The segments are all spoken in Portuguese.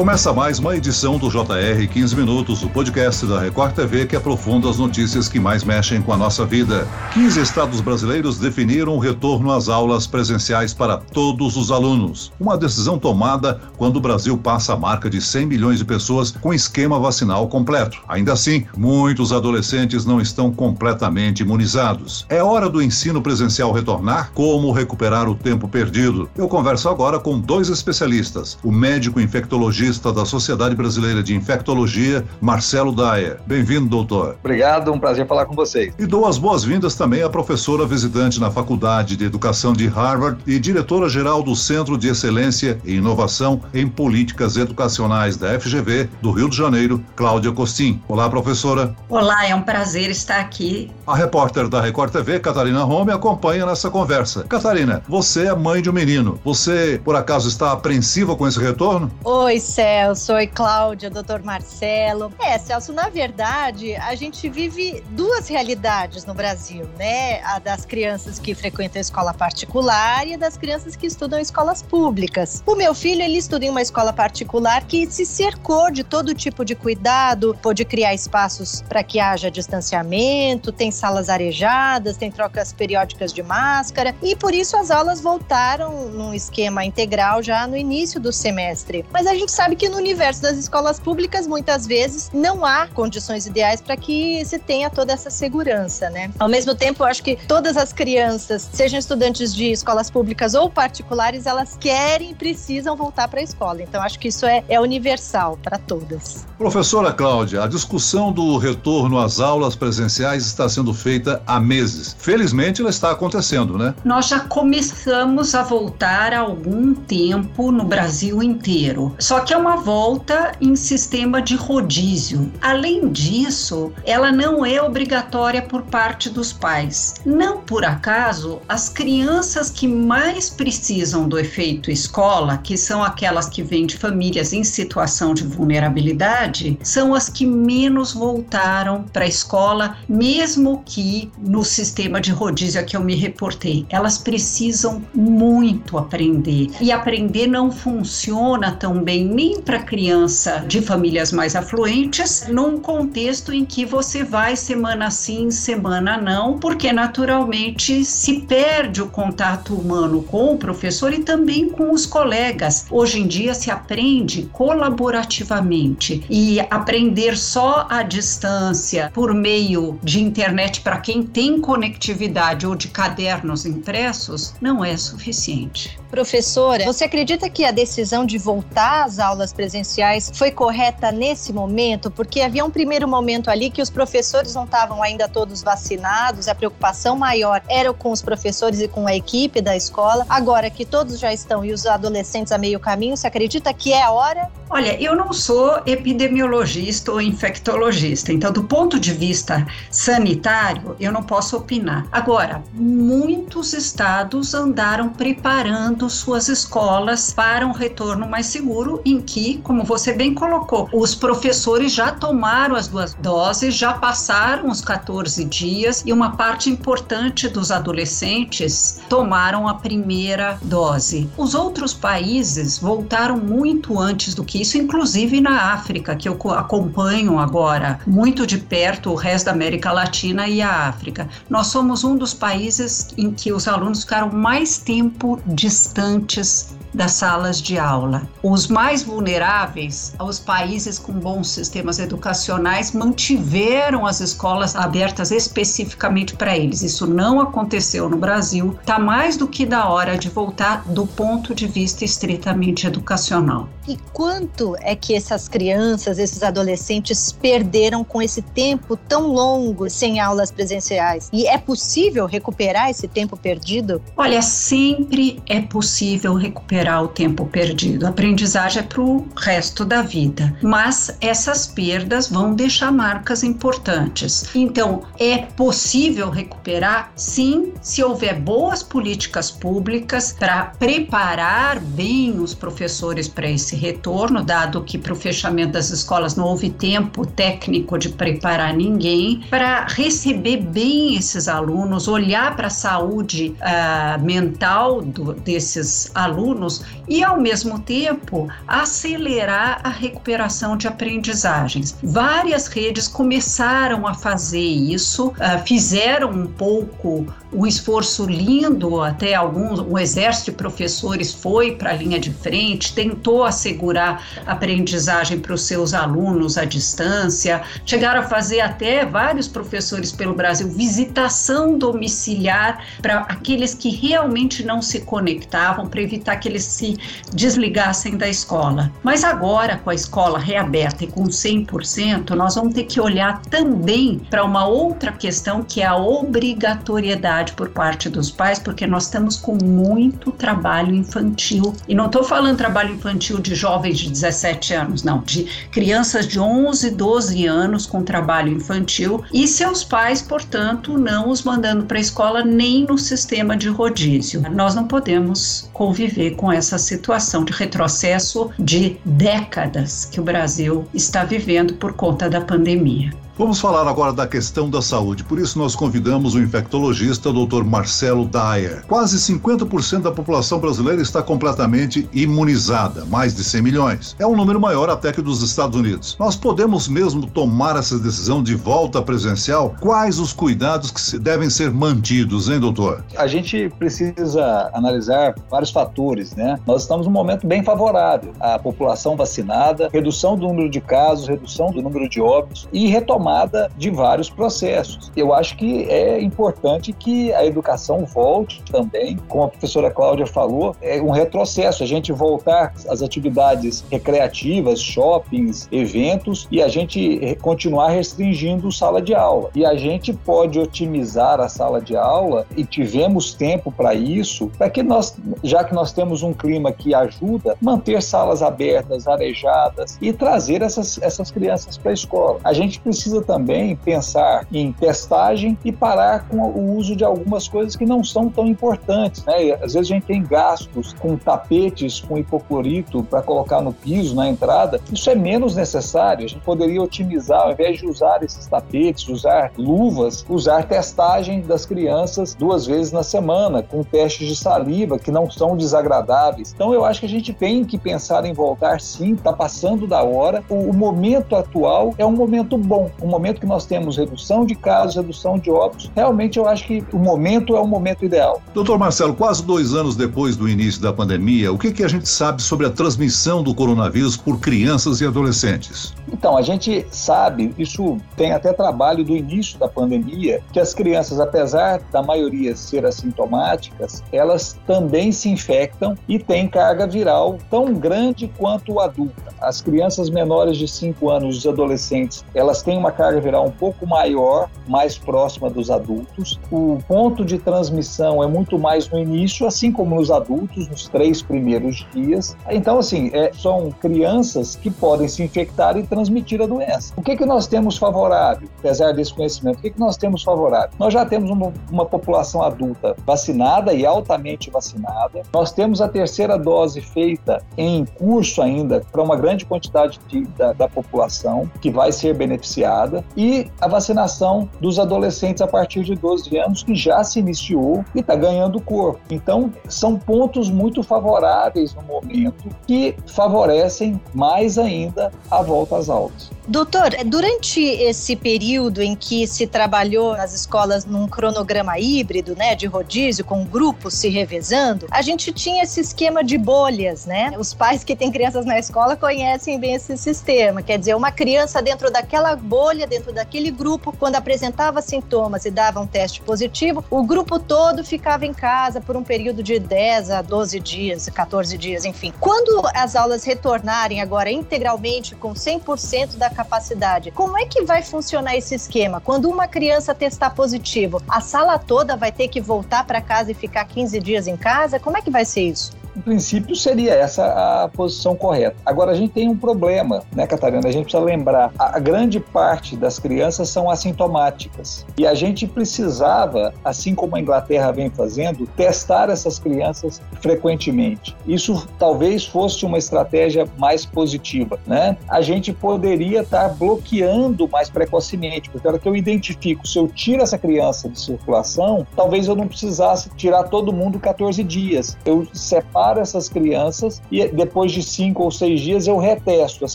Começa mais uma edição do JR 15 Minutos, o podcast da Record TV que aprofunda as notícias que mais mexem com a nossa vida. 15 estados brasileiros definiram o retorno às aulas presenciais para todos os alunos. Uma decisão tomada quando o Brasil passa a marca de 100 milhões de pessoas com esquema vacinal completo. Ainda assim, muitos adolescentes não estão completamente imunizados. É hora do ensino presencial retornar? Como recuperar o tempo perdido? Eu converso agora com dois especialistas: o médico infectologista da Sociedade Brasileira de Infectologia, Marcelo Dyer. Bem-vindo, doutor. Obrigado, um prazer falar com vocês. E dou as boas-vindas também à professora visitante na Faculdade de Educação de Harvard e diretora-geral do Centro de Excelência e Inovação em Políticas Educacionais da FGV do Rio de Janeiro, Cláudia Costin. Olá, professora. Olá, é um prazer estar aqui. A repórter da Record TV, Catarina Rome, acompanha nessa conversa. Catarina, você é mãe de um menino. Você, por acaso, está apreensiva com esse retorno? Oi, Celso, oi Cláudia, doutor Marcelo. É, Celso, na verdade, a gente vive duas realidades no Brasil, né? A das crianças que frequentam escola particular e a das crianças que estudam escolas públicas. O meu filho, ele estuda em uma escola particular que se cercou de todo tipo de cuidado, pôde criar espaços para que haja distanciamento, tem salas arejadas, tem trocas periódicas de máscara e por isso as aulas voltaram num esquema integral já no início do semestre. Mas a gente sabe que no universo das escolas públicas, muitas vezes, não há condições ideais para que se tenha toda essa segurança, né? Ao mesmo tempo, eu acho que todas as crianças, sejam estudantes de escolas públicas ou particulares, elas querem e precisam voltar para a escola. Então, acho que isso é, é universal para todas. Professora Cláudia, a discussão do retorno às aulas presenciais está sendo feita há meses. Felizmente, ela está acontecendo, né? Nós já começamos a voltar há algum tempo no Brasil inteiro. Só que é uma volta em sistema de rodízio. Além disso, ela não é obrigatória por parte dos pais. Não por acaso, as crianças que mais precisam do efeito escola, que são aquelas que vêm de famílias em situação de vulnerabilidade, são as que menos voltaram para a escola, mesmo que no sistema de rodízio a que eu me reportei. Elas precisam muito aprender. E aprender não funciona tão bem nem para criança de famílias mais afluentes, num contexto em que você vai semana sim, semana não, porque naturalmente se perde o contato humano com o professor e também com os colegas. Hoje em dia se aprende colaborativamente e aprender só à distância por meio de internet para quem tem conectividade ou de cadernos impressos não é suficiente. Professora, você acredita que a decisão de voltar às aulas presenciais foi correta nesse momento? Porque havia um primeiro momento ali que os professores não estavam ainda todos vacinados, a preocupação maior era com os professores e com a equipe da escola. Agora que todos já estão e os adolescentes a meio caminho, você acredita que é a hora? Olha, eu não sou epidemiologista ou infectologista, então, do ponto de vista sanitário, eu não posso opinar. Agora, muitos estados andaram preparando suas escolas para um retorno mais seguro, em que, como você bem colocou, os professores já tomaram as duas doses, já passaram os 14 dias e uma parte importante dos adolescentes tomaram a primeira dose. Os outros países voltaram muito antes do que isso, inclusive na África, que eu acompanho agora muito de perto o resto da América Latina e a África. Nós somos um dos países em que os alunos ficaram mais tempo distantes das salas de aula. Os mais vulneráveis, os países com bons sistemas educacionais, mantiveram as escolas abertas especificamente para eles. Isso não aconteceu no Brasil. Está mais do que da hora de voltar do ponto de vista estritamente educacional. E quanto é que essas crianças, esses adolescentes perderam com esse tempo tão longo sem aulas presenciais? E é possível recuperar esse tempo perdido? Olha, sempre é possível recuperar recuperar o tempo perdido. A aprendizagem é para o resto da vida. Mas essas perdas vão deixar marcas importantes. Então, é possível recuperar? Sim, se houver boas políticas públicas para preparar bem os professores para esse retorno, dado que para o fechamento das escolas não houve tempo técnico de preparar ninguém, para receber bem esses alunos, olhar para a saúde uh, mental do, desses alunos e, ao mesmo tempo, acelerar a recuperação de aprendizagens. Várias redes começaram a fazer isso, uh, fizeram um pouco um esforço lindo, até alguns, o exército de professores foi para a linha de frente, tentou assegurar aprendizagem para os seus alunos à distância, chegaram a fazer até vários professores pelo Brasil visitação domiciliar para aqueles que realmente não se conectavam, para evitar que eles se desligassem da escola. Mas agora, com a escola reaberta e com 100%, nós vamos ter que olhar também para uma outra questão que é a obrigatoriedade por parte dos pais, porque nós estamos com muito trabalho infantil. E não estou falando trabalho infantil de jovens de 17 anos, não, de crianças de 11, 12 anos com trabalho infantil e seus pais, portanto, não os mandando para a escola nem no sistema de rodízio. Nós não podemos conviver com essa situação de retrocesso de décadas que o Brasil está vivendo por conta da pandemia. Vamos falar agora da questão da saúde. Por isso, nós convidamos o infectologista Dr. Marcelo Dyer. Quase 50% da população brasileira está completamente imunizada, mais de 100 milhões. É um número maior até que dos Estados Unidos. Nós podemos mesmo tomar essa decisão de volta presencial? Quais os cuidados que devem ser mantidos, hein, doutor? A gente precisa analisar vários fatores, né? Nós estamos num momento bem favorável. A população vacinada, redução do número de casos, redução do número de óbitos e retomada de vários processos. Eu acho que é importante que a educação volte também, como a professora Cláudia falou, é um retrocesso, a gente voltar às atividades recreativas, shoppings, eventos e a gente continuar restringindo sala de aula. E a gente pode otimizar a sala de aula e tivemos tempo para isso, para que nós, já que nós temos um clima que ajuda, manter salas abertas, arejadas e trazer essas, essas crianças para a escola. A gente precisa precisa também pensar em testagem e parar com o uso de algumas coisas que não são tão importantes. Né? Às vezes a gente tem gastos com tapetes com hipoclorito para colocar no piso, na entrada. Isso é menos necessário. A gente poderia otimizar, ao invés de usar esses tapetes, usar luvas, usar testagem das crianças duas vezes na semana, com testes de saliva que não são desagradáveis. Então eu acho que a gente tem que pensar em voltar sim, está passando da hora. O, o momento atual é um momento bom, um momento que nós temos redução de casos, redução de óbitos, realmente eu acho que o momento é o momento ideal. Doutor Marcelo, quase dois anos depois do início da pandemia, o que, que a gente sabe sobre a transmissão do coronavírus por crianças e adolescentes? Então, a gente sabe, isso tem até trabalho do início da pandemia, que as crianças, apesar da maioria ser assintomáticas, elas também se infectam e têm carga viral tão grande quanto o adulto. As crianças menores de 5 anos, os adolescentes, elas têm uma carga viral um pouco maior, mais próxima dos adultos. O ponto de transmissão é muito mais no início, assim como nos adultos, nos três primeiros dias. Então, assim, é, são crianças que podem se infectar e transmitir a doença. O que, que nós temos favorável, apesar desse conhecimento? O que, que nós temos favorável? Nós já temos uma, uma população adulta vacinada e altamente vacinada. Nós temos a terceira dose feita em curso ainda para uma grande quantidade de, da, da população que vai ser beneficiada e a vacinação dos adolescentes a partir de 12 anos, que já se iniciou e está ganhando corpo. Então, são pontos muito favoráveis no momento que favorecem mais ainda a volta às aulas. Doutor, durante esse período em que se trabalhou nas escolas num cronograma híbrido, né, de rodízio, com grupos se revezando, a gente tinha esse esquema de bolhas, né? Os pais que têm crianças na escola conhecem bem esse sistema. Quer dizer, uma criança dentro daquela bolha, dentro daquele grupo, quando apresentava sintomas e dava um teste positivo, o grupo todo ficava em casa por um período de 10 a 12 dias, 14 dias, enfim. Quando as aulas retornarem agora integralmente com 100% da capacidade. Como é que vai funcionar esse esquema? Quando uma criança testar positivo, a sala toda vai ter que voltar para casa e ficar 15 dias em casa? Como é que vai ser isso? Princípio, seria essa a posição correta. Agora, a gente tem um problema, né, Catarina? A gente precisa lembrar: a grande parte das crianças são assintomáticas. E a gente precisava, assim como a Inglaterra vem fazendo, testar essas crianças frequentemente. Isso talvez fosse uma estratégia mais positiva, né? A gente poderia estar bloqueando mais precocemente, porque a hora que eu identifico, se eu tiro essa criança de circulação, talvez eu não precisasse tirar todo mundo 14 dias. Eu separo separo essas crianças e depois de cinco ou seis dias eu retesto. As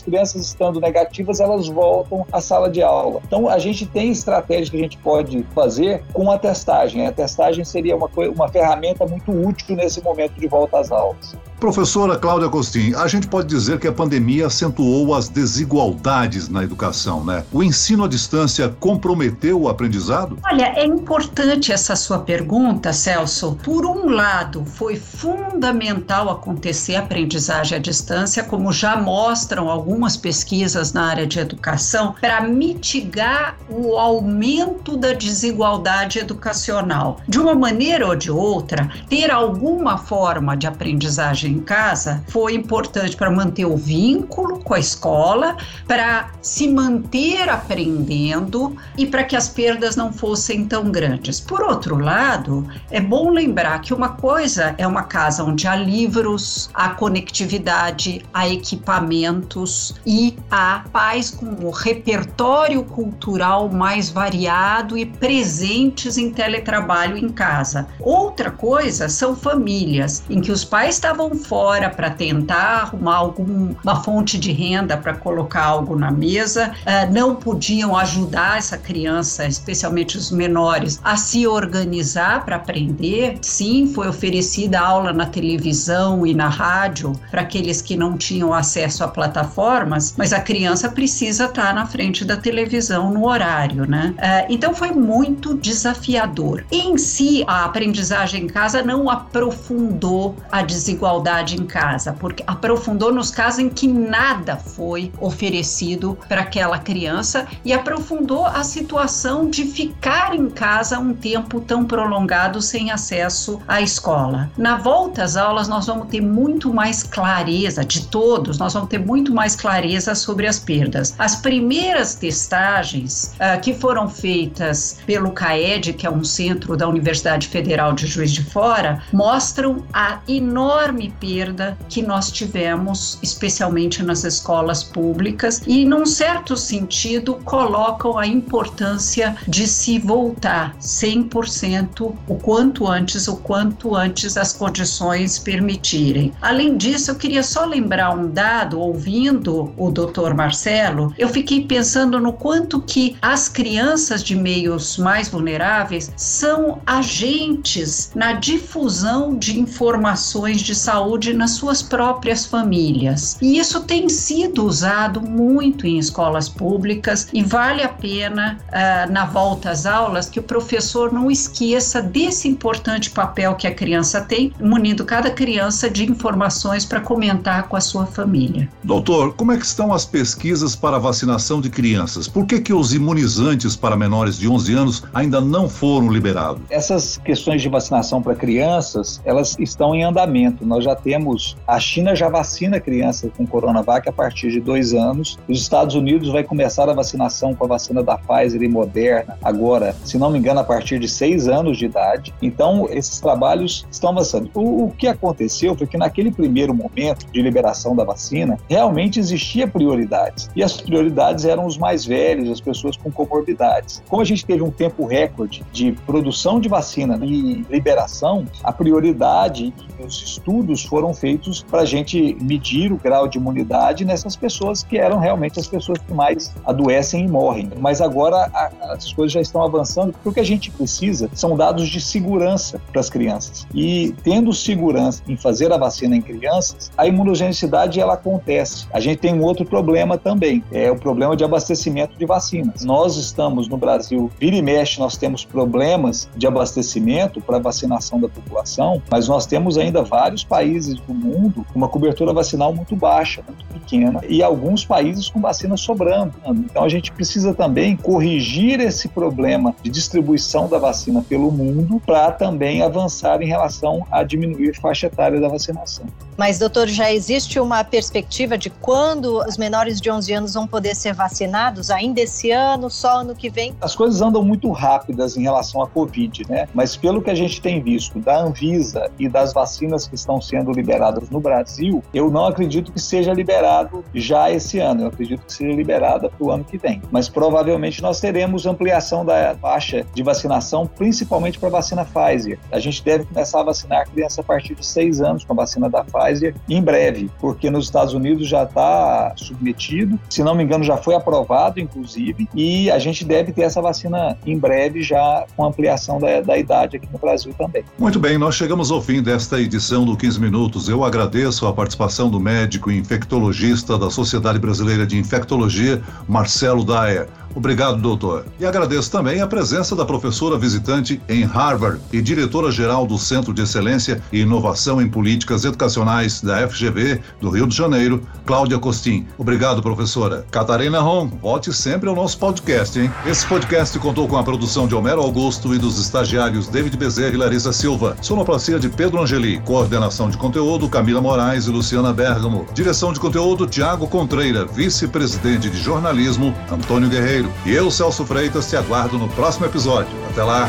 crianças estando negativas, elas voltam à sala de aula. Então, a gente tem estratégias que a gente pode fazer com a testagem. A testagem seria uma, uma ferramenta muito útil nesse momento de volta às aulas. Professora Cláudia Costin, a gente pode dizer que a pandemia acentuou as desigualdades na educação, né? O ensino à distância comprometeu o aprendizado? Olha, é importante essa sua pergunta, Celso. Por um lado, foi fundamental acontecer a aprendizagem à distância, como já mostram algumas pesquisas na área de educação, para mitigar o aumento da desigualdade educacional. De uma maneira ou de outra, ter alguma forma de aprendizagem em casa foi importante para manter o vínculo com a escola, para se manter aprendendo e para que as perdas não fossem tão grandes. Por outro lado, é bom lembrar que uma coisa é uma casa onde há livros, há conectividade, há equipamentos e há pais com o repertório cultural mais variado e presentes em teletrabalho em casa. Outra coisa são famílias em que os pais estavam fora para tentar arrumar alguma fonte de renda para colocar algo na mesa, uh, não podiam ajudar essa criança, especialmente os menores, a se organizar para aprender. Sim, foi oferecida aula na televisão e na rádio para aqueles que não tinham acesso a plataformas, mas a criança precisa estar tá na frente da televisão no horário, né? Uh, então foi muito desafiador. Em si, a aprendizagem em casa não aprofundou a desigualdade atividade em casa, porque aprofundou nos casos em que nada foi oferecido para aquela criança e aprofundou a situação de ficar em casa um tempo tão prolongado sem acesso à escola. Na volta às aulas, nós vamos ter muito mais clareza, de todos, nós vamos ter muito mais clareza sobre as perdas. As primeiras testagens uh, que foram feitas pelo CAED, que é um centro da Universidade Federal de Juiz de Fora, mostram a enorme perda que nós tivemos, especialmente nas escolas públicas, e, num certo sentido, colocam a importância de se voltar 100% o quanto antes, o quanto antes as condições permitirem. Além disso, eu queria só lembrar um dado, ouvindo o doutor Marcelo, eu fiquei pensando no quanto que as crianças de meios mais vulneráveis são agentes na difusão de informações de saúde saúde nas suas próprias famílias. E isso tem sido usado muito em escolas públicas e vale a pena, uh, na volta às aulas, que o professor não esqueça desse importante papel que a criança tem, munindo cada criança de informações para comentar com a sua família. Doutor, como é que estão as pesquisas para a vacinação de crianças? Por que, que os imunizantes para menores de 11 anos ainda não foram liberados? Essas questões de vacinação para crianças, elas estão em andamento. Nós já temos, a China já vacina crianças com Coronavac a partir de dois anos. Os Estados Unidos vai começar a vacinação com a vacina da Pfizer e Moderna agora, se não me engano, a partir de seis anos de idade. Então, esses trabalhos estão avançando. O, o que aconteceu foi que naquele primeiro momento de liberação da vacina, realmente existia prioridades. E as prioridades eram os mais velhos, as pessoas com comorbidades. Como a gente teve um tempo recorde de produção de vacina e liberação, a prioridade e os estudos foram feitos para a gente medir o grau de imunidade nessas pessoas que eram realmente as pessoas que mais adoecem e morrem. Mas agora a, as coisas já estão avançando, porque o que a gente precisa são dados de segurança para as crianças. E tendo segurança em fazer a vacina em crianças, a imunogenicidade ela acontece. A gente tem um outro problema também, é o problema de abastecimento de vacinas. Nós estamos no Brasil, vira e mexe, nós temos problemas de abastecimento para vacinação da população, mas nós temos ainda vários países países do mundo com uma cobertura vacinal muito baixa, muito pequena, e alguns países com vacina sobrando. Então a gente precisa também corrigir esse problema de distribuição da vacina pelo mundo para também avançar em relação a diminuir a faixa etária da vacinação. Mas, doutor, já existe uma perspectiva de quando os menores de 11 anos vão poder ser vacinados? Ainda esse ano, só ano que vem? As coisas andam muito rápidas em relação à Covid, né? Mas pelo que a gente tem visto da Anvisa e das vacinas que estão sendo sendo liberadas no Brasil, eu não acredito que seja liberado já esse ano. Eu acredito que seja liberada para o ano que vem. Mas provavelmente nós teremos ampliação da faixa de vacinação, principalmente para a vacina Pfizer. A gente deve começar a vacinar crianças a partir de seis anos com a vacina da Pfizer em breve, porque nos Estados Unidos já está submetido, se não me engano já foi aprovado, inclusive, e a gente deve ter essa vacina em breve já com ampliação da, da idade aqui no Brasil também. Muito bem, nós chegamos ao fim desta edição do 15 Minutos. Eu agradeço a participação do médico infectologista da Sociedade Brasileira de Infectologia, Marcelo Daia. Obrigado, doutor. E agradeço também a presença da professora visitante em Harvard e diretora-geral do Centro de Excelência e Inovação em Políticas Educacionais da FGV do Rio de Janeiro, Cláudia Costin. Obrigado, professora. Catarina Ron, volte sempre ao nosso podcast, hein? Esse podcast contou com a produção de Homero Augusto e dos estagiários David Bezerra e Larissa Silva. Sonoplastia de Pedro Angeli. Coordenação de conteúdo Camila Moraes e Luciana Bergamo. Direção de conteúdo Tiago Contreira. Vice-presidente de jornalismo Antônio Guerreiro. E eu, Celso Freitas, te aguardo no próximo episódio. Até lá!